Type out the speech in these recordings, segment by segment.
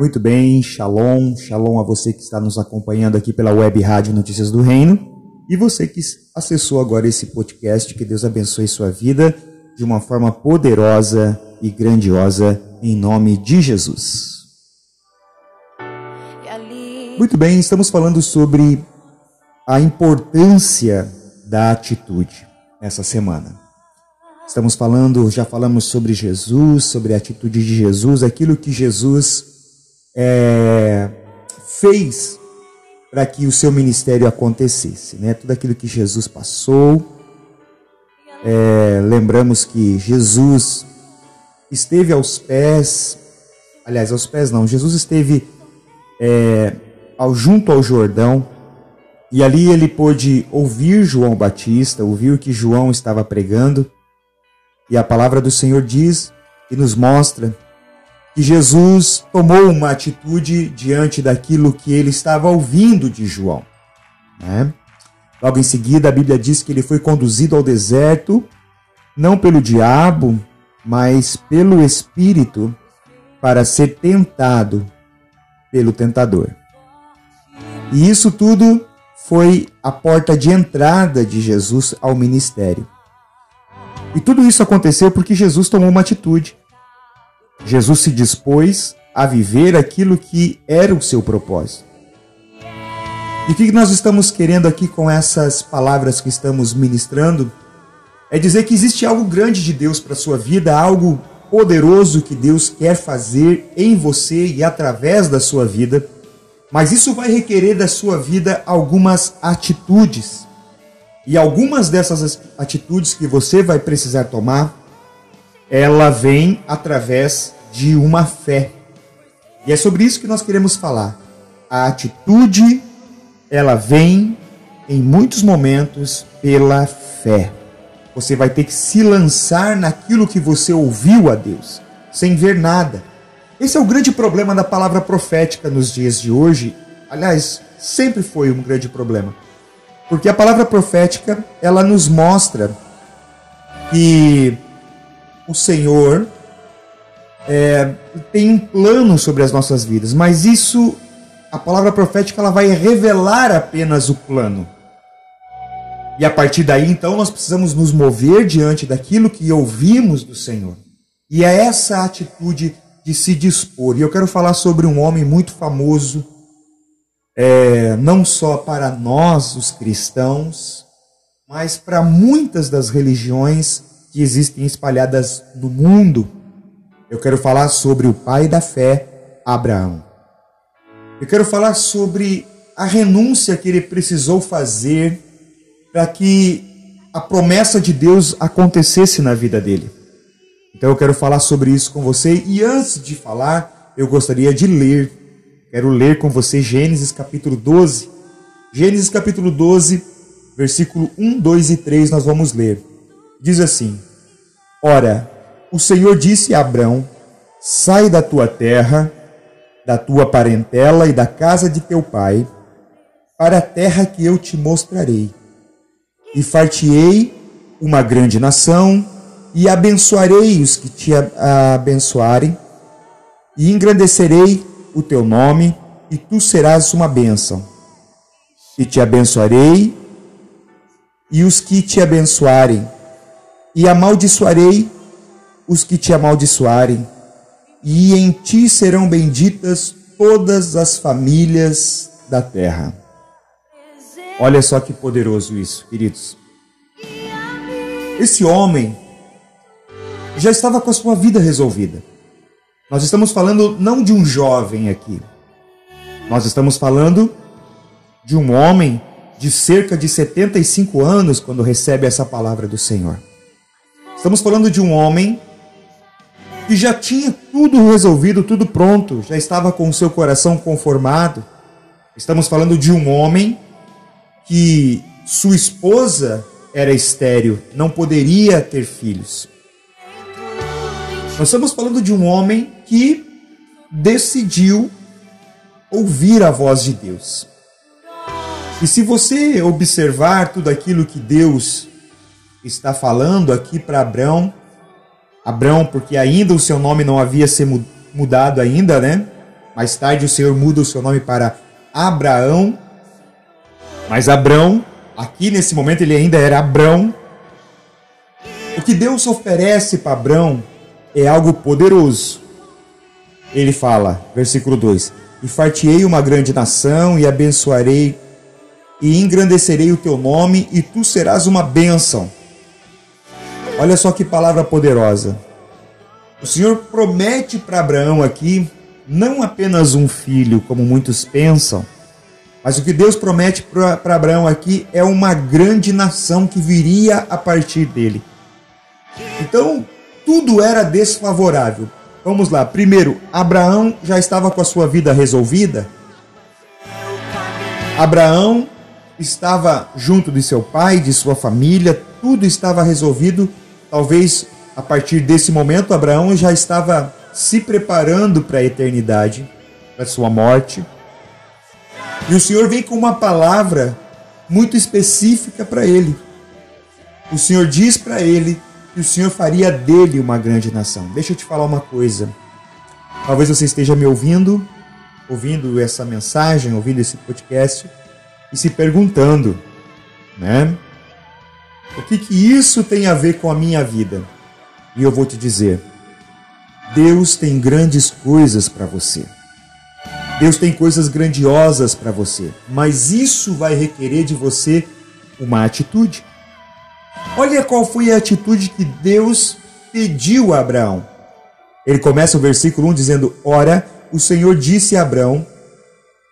Muito bem, shalom, shalom a você que está nos acompanhando aqui pela web Rádio Notícias do Reino e você que acessou agora esse podcast. Que Deus abençoe sua vida de uma forma poderosa e grandiosa em nome de Jesus. Muito bem, estamos falando sobre a importância da atitude essa semana. Estamos falando, já falamos sobre Jesus, sobre a atitude de Jesus, aquilo que Jesus é, fez para que o seu ministério acontecesse, né? Tudo aquilo que Jesus passou. É, lembramos que Jesus esteve aos pés, aliás, aos pés não, Jesus esteve é, ao, junto ao Jordão e ali ele pôde ouvir João Batista, ouvir o que João estava pregando. E a palavra do Senhor diz e nos mostra que Jesus tomou uma atitude diante daquilo que ele estava ouvindo de João. Né? Logo em seguida, a Bíblia diz que ele foi conduzido ao deserto, não pelo diabo, mas pelo Espírito, para ser tentado pelo tentador. E isso tudo foi a porta de entrada de Jesus ao ministério. E tudo isso aconteceu porque Jesus tomou uma atitude. Jesus se dispôs a viver aquilo que era o seu propósito. E o que nós estamos querendo aqui com essas palavras que estamos ministrando é dizer que existe algo grande de Deus para a sua vida, algo poderoso que Deus quer fazer em você e através da sua vida, mas isso vai requerer da sua vida algumas atitudes. E algumas dessas atitudes que você vai precisar tomar, ela vem através de uma fé. E é sobre isso que nós queremos falar. A atitude, ela vem em muitos momentos pela fé. Você vai ter que se lançar naquilo que você ouviu a Deus, sem ver nada. Esse é o grande problema da palavra profética nos dias de hoje. Aliás, sempre foi um grande problema. Porque a palavra profética, ela nos mostra que o Senhor é, tem um plano sobre as nossas vidas, mas isso, a palavra profética, ela vai revelar apenas o plano. E a partir daí, então, nós precisamos nos mover diante daquilo que ouvimos do Senhor. E é essa atitude de se dispor. E eu quero falar sobre um homem muito famoso, é, não só para nós, os cristãos, mas para muitas das religiões que existem espalhadas no mundo. Eu quero falar sobre o pai da fé, Abraão. Eu quero falar sobre a renúncia que ele precisou fazer para que a promessa de Deus acontecesse na vida dele. Então eu quero falar sobre isso com você e antes de falar, eu gostaria de ler. Quero ler com você Gênesis capítulo 12. Gênesis capítulo 12, versículo 1, 2 e 3 nós vamos ler. Diz assim: Ora, o Senhor disse a Abrão: Sai da tua terra, da tua parentela e da casa de teu pai, para a terra que eu te mostrarei e fartiei uma grande nação, e abençoarei os que te abençoarem, e engrandecerei o teu nome, e tu serás uma bênção. E te abençoarei, e os que te abençoarem, e amaldiçoarei os que te amaldiçoarem, e em ti serão benditas todas as famílias da terra. Olha só que poderoso isso, queridos. Esse homem já estava com a sua vida resolvida. Nós estamos falando não de um jovem aqui. Nós estamos falando de um homem de cerca de 75 anos quando recebe essa palavra do Senhor. Estamos falando de um homem que já tinha tudo resolvido, tudo pronto, já estava com o seu coração conformado. Estamos falando de um homem que sua esposa era estéril, não poderia ter filhos. Nós estamos falando de um homem que decidiu ouvir a voz de Deus. E se você observar tudo aquilo que Deus está falando aqui para Abraão, Abraão, porque ainda o seu nome não havia sido mudado ainda, né? Mais tarde o Senhor muda o seu nome para Abraão. Mas Abrão, aqui nesse momento ele ainda era Abrão. O que Deus oferece para Abrão é algo poderoso. Ele fala, versículo 2: E fartiei uma grande nação, e abençoarei, e engrandecerei o teu nome, e tu serás uma bênção. Olha só que palavra poderosa. O Senhor promete para Abraão aqui não apenas um filho, como muitos pensam, mas o que Deus promete para Abraão aqui é uma grande nação que viria a partir dele. Então, tudo era desfavorável. Vamos lá. Primeiro, Abraão já estava com a sua vida resolvida. Abraão estava junto de seu pai, de sua família, tudo estava resolvido. Talvez a partir desse momento, Abraão já estava se preparando para a eternidade, para sua morte. E o Senhor vem com uma palavra muito específica para ele. O Senhor diz para ele que o Senhor faria dele uma grande nação. Deixa eu te falar uma coisa. Talvez você esteja me ouvindo, ouvindo essa mensagem, ouvindo esse podcast e se perguntando, né? O que que isso tem a ver com a minha vida? E eu vou te dizer, Deus tem grandes coisas para você. Deus tem coisas grandiosas para você, mas isso vai requerer de você uma atitude. Olha qual foi a atitude que Deus pediu a Abraão. Ele começa o versículo 1 dizendo: Ora, o Senhor disse a Abraão: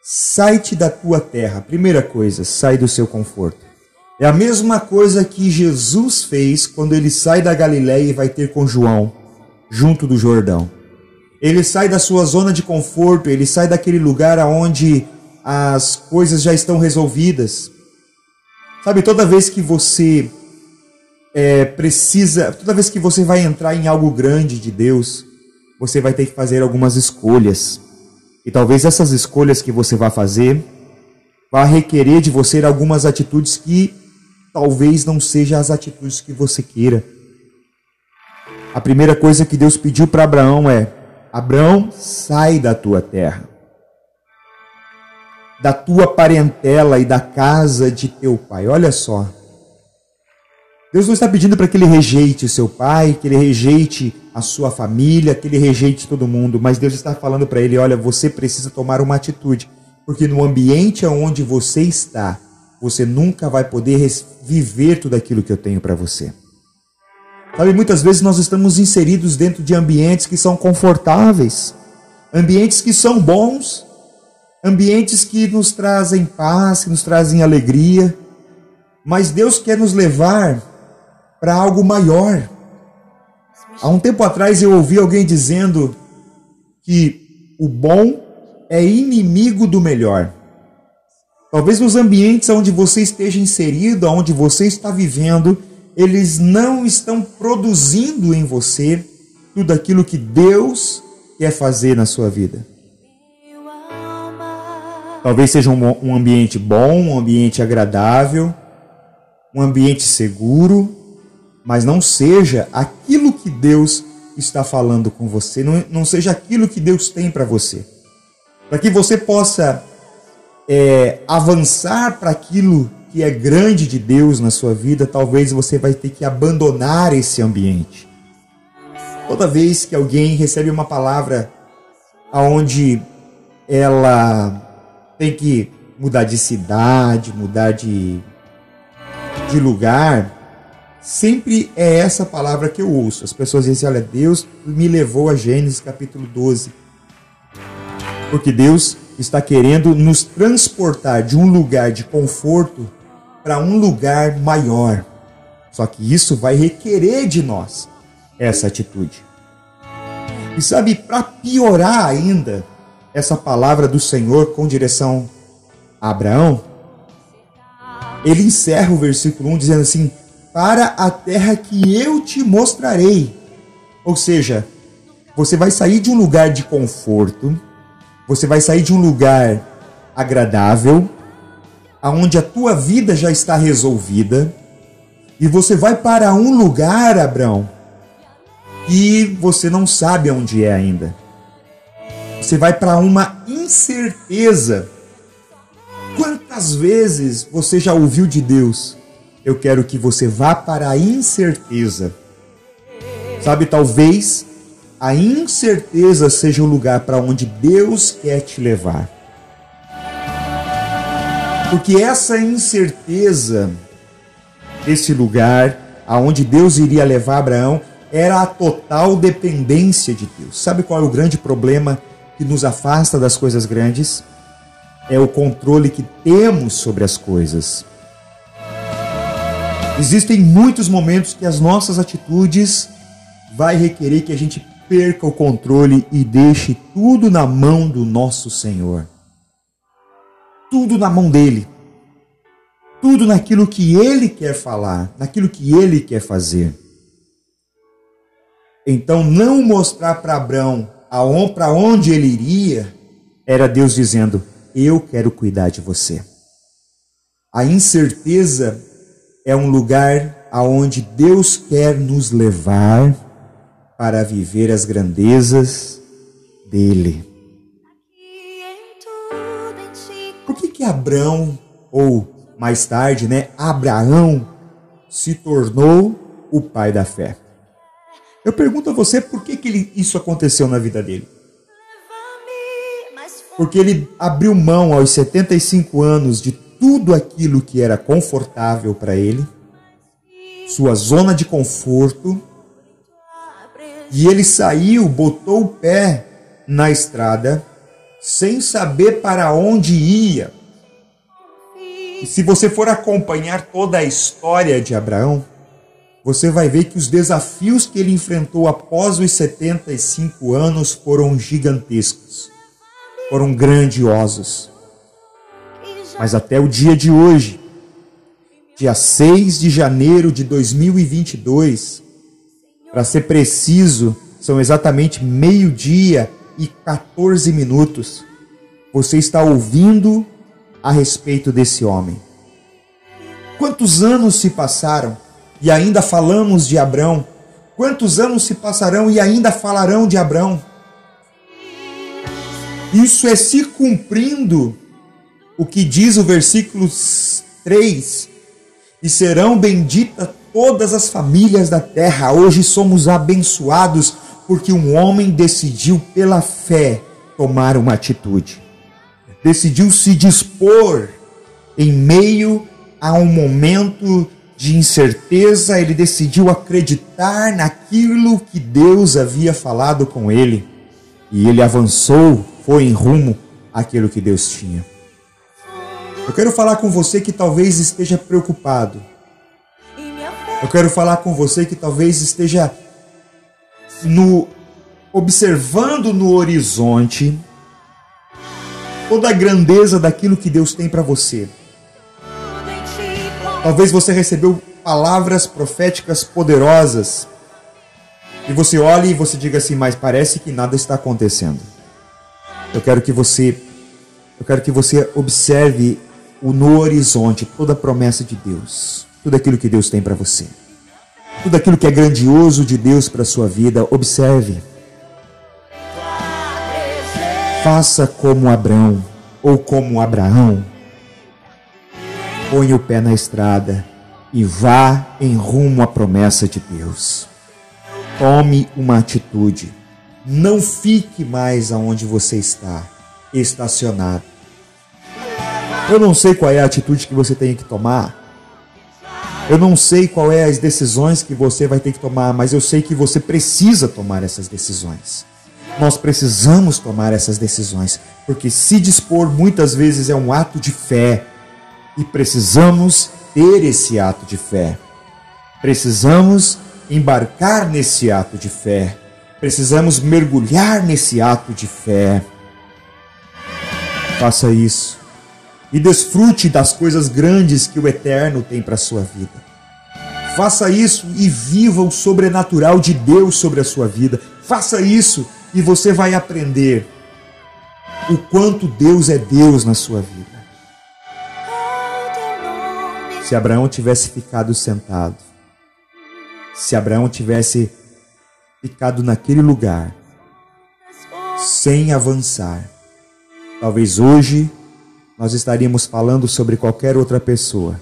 Sai-te da tua terra. Primeira coisa, sai do seu conforto. É a mesma coisa que Jesus fez quando ele sai da Galiléia e vai ter com João, junto do Jordão. Ele sai da sua zona de conforto, ele sai daquele lugar onde as coisas já estão resolvidas. Sabe, toda vez que você é, precisa, toda vez que você vai entrar em algo grande de Deus, você vai ter que fazer algumas escolhas. E talvez essas escolhas que você vai fazer vá requerer de você algumas atitudes que talvez não sejam as atitudes que você queira. A primeira coisa que Deus pediu para Abraão é: Abraão, sai da tua terra, da tua parentela e da casa de teu pai. Olha só. Deus não está pedindo para que ele rejeite o seu pai, que ele rejeite a sua família, que ele rejeite todo mundo, mas Deus está falando para ele: olha, você precisa tomar uma atitude, porque no ambiente onde você está, você nunca vai poder viver tudo aquilo que eu tenho para você. Sabe, muitas vezes nós estamos inseridos dentro de ambientes que são confortáveis, ambientes que são bons, ambientes que nos trazem paz, que nos trazem alegria, mas Deus quer nos levar para algo maior. Há um tempo atrás eu ouvi alguém dizendo que o bom é inimigo do melhor. Talvez nos ambientes onde você esteja inserido, onde você está vivendo, eles não estão produzindo em você tudo aquilo que Deus quer fazer na sua vida. Talvez seja um, um ambiente bom, um ambiente agradável, um ambiente seguro, mas não seja aquilo que Deus está falando com você, não, não seja aquilo que Deus tem para você. Para que você possa é, avançar para aquilo que é grande de Deus na sua vida, talvez você vai ter que abandonar esse ambiente. Toda vez que alguém recebe uma palavra aonde ela tem que mudar de cidade, mudar de, de lugar, sempre é essa palavra que eu ouço. As pessoas dizem: Olha, Deus me levou a Gênesis capítulo 12. Porque Deus está querendo nos transportar de um lugar de conforto para um lugar maior. Só que isso vai requerer de nós essa atitude. E sabe, para piorar ainda essa palavra do Senhor com direção a Abraão, ele encerra o versículo 1 dizendo assim: Para a terra que eu te mostrarei. Ou seja, você vai sair de um lugar de conforto, você vai sair de um lugar agradável, aonde a tua vida já está resolvida, e você vai para um lugar, Abraão, e você não sabe onde é ainda. você vai para uma incerteza. Quantas vezes você já ouviu de Deus? Eu quero que você vá para a incerteza. Sabe, talvez a incerteza seja o lugar para onde Deus quer te levar. Porque essa incerteza, esse lugar aonde Deus iria levar Abraão, era a total dependência de Deus. Sabe qual é o grande problema que nos afasta das coisas grandes? É o controle que temos sobre as coisas. Existem muitos momentos que as nossas atitudes vai requerer que a gente perca o controle e deixe tudo na mão do nosso Senhor. Tudo na mão dele. Tudo naquilo que ele quer falar, naquilo que ele quer fazer. Então, não mostrar para Abraão para onde ele iria, era Deus dizendo: Eu quero cuidar de você. A incerteza é um lugar aonde Deus quer nos levar para viver as grandezas dele. Por que que Abraão ou mais tarde, né, Abraão se tornou o pai da fé? Eu pergunto a você por que, que ele, isso aconteceu na vida dele. Porque ele abriu mão aos 75 anos de tudo aquilo que era confortável para ele, sua zona de conforto, e ele saiu, botou o pé na estrada, sem saber para onde ia. E se você for acompanhar toda a história de Abraão, você vai ver que os desafios que ele enfrentou após os 75 anos foram gigantescos, foram grandiosos. Mas até o dia de hoje, dia 6 de janeiro de 2022, para ser preciso, são exatamente meio-dia e 14 minutos. Você está ouvindo a respeito desse homem. Quantos anos se passaram? e ainda falamos de Abrão? Quantos anos se passarão e ainda falarão de Abrão? Isso é se cumprindo o que diz o versículo 3: E serão benditas todas as famílias da terra. Hoje somos abençoados porque um homem decidiu, pela fé, tomar uma atitude. Decidiu se dispor em meio a um momento de incerteza, ele decidiu acreditar naquilo que Deus havia falado com ele. E ele avançou, foi em rumo àquilo que Deus tinha. Eu quero falar com você que talvez esteja preocupado. Eu quero falar com você que talvez esteja no observando no horizonte toda a grandeza daquilo que Deus tem para você. Talvez você recebeu palavras proféticas poderosas e você olhe e você diga assim, mas parece que nada está acontecendo. Eu quero que você eu quero que você observe no horizonte toda a promessa de Deus, tudo aquilo que Deus tem para você. Tudo aquilo que é grandioso de Deus para sua vida, observe. Faça como Abraão ou como Abraão Põe o pé na estrada e vá em rumo à promessa de Deus. Tome uma atitude. Não fique mais aonde você está, estacionado. Eu não sei qual é a atitude que você tem que tomar. Eu não sei qual é as decisões que você vai ter que tomar, mas eu sei que você precisa tomar essas decisões. Nós precisamos tomar essas decisões, porque se dispor muitas vezes é um ato de fé, e precisamos ter esse ato de fé. Precisamos embarcar nesse ato de fé. Precisamos mergulhar nesse ato de fé. Faça isso e desfrute das coisas grandes que o Eterno tem para a sua vida. Faça isso e viva o sobrenatural de Deus sobre a sua vida. Faça isso e você vai aprender o quanto Deus é Deus na sua vida. Se Abraão tivesse ficado sentado, se Abraão tivesse ficado naquele lugar, sem avançar. Talvez hoje nós estaríamos falando sobre qualquer outra pessoa,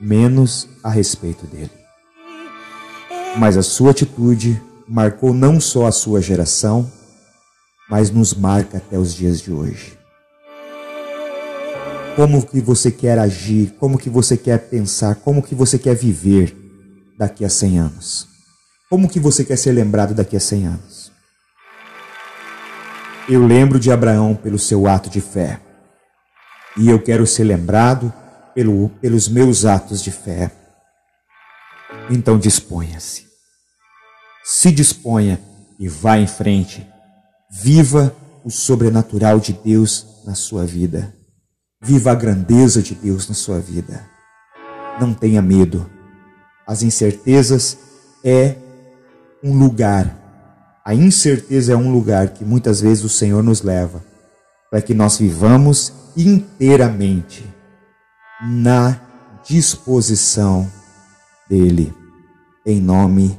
menos a respeito dele. Mas a sua atitude marcou não só a sua geração, mas nos marca até os dias de hoje. Como que você quer agir, como que você quer pensar, como que você quer viver daqui a 100 anos? Como que você quer ser lembrado daqui a 100 anos? Eu lembro de Abraão pelo seu ato de fé. E eu quero ser lembrado pelo, pelos meus atos de fé. Então disponha-se. Se disponha e vá em frente. Viva o sobrenatural de Deus na sua vida. Viva a grandeza de Deus na sua vida. Não tenha medo. As incertezas é um lugar. A incerteza é um lugar que muitas vezes o Senhor nos leva para que nós vivamos inteiramente na disposição dele, em nome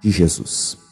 de Jesus.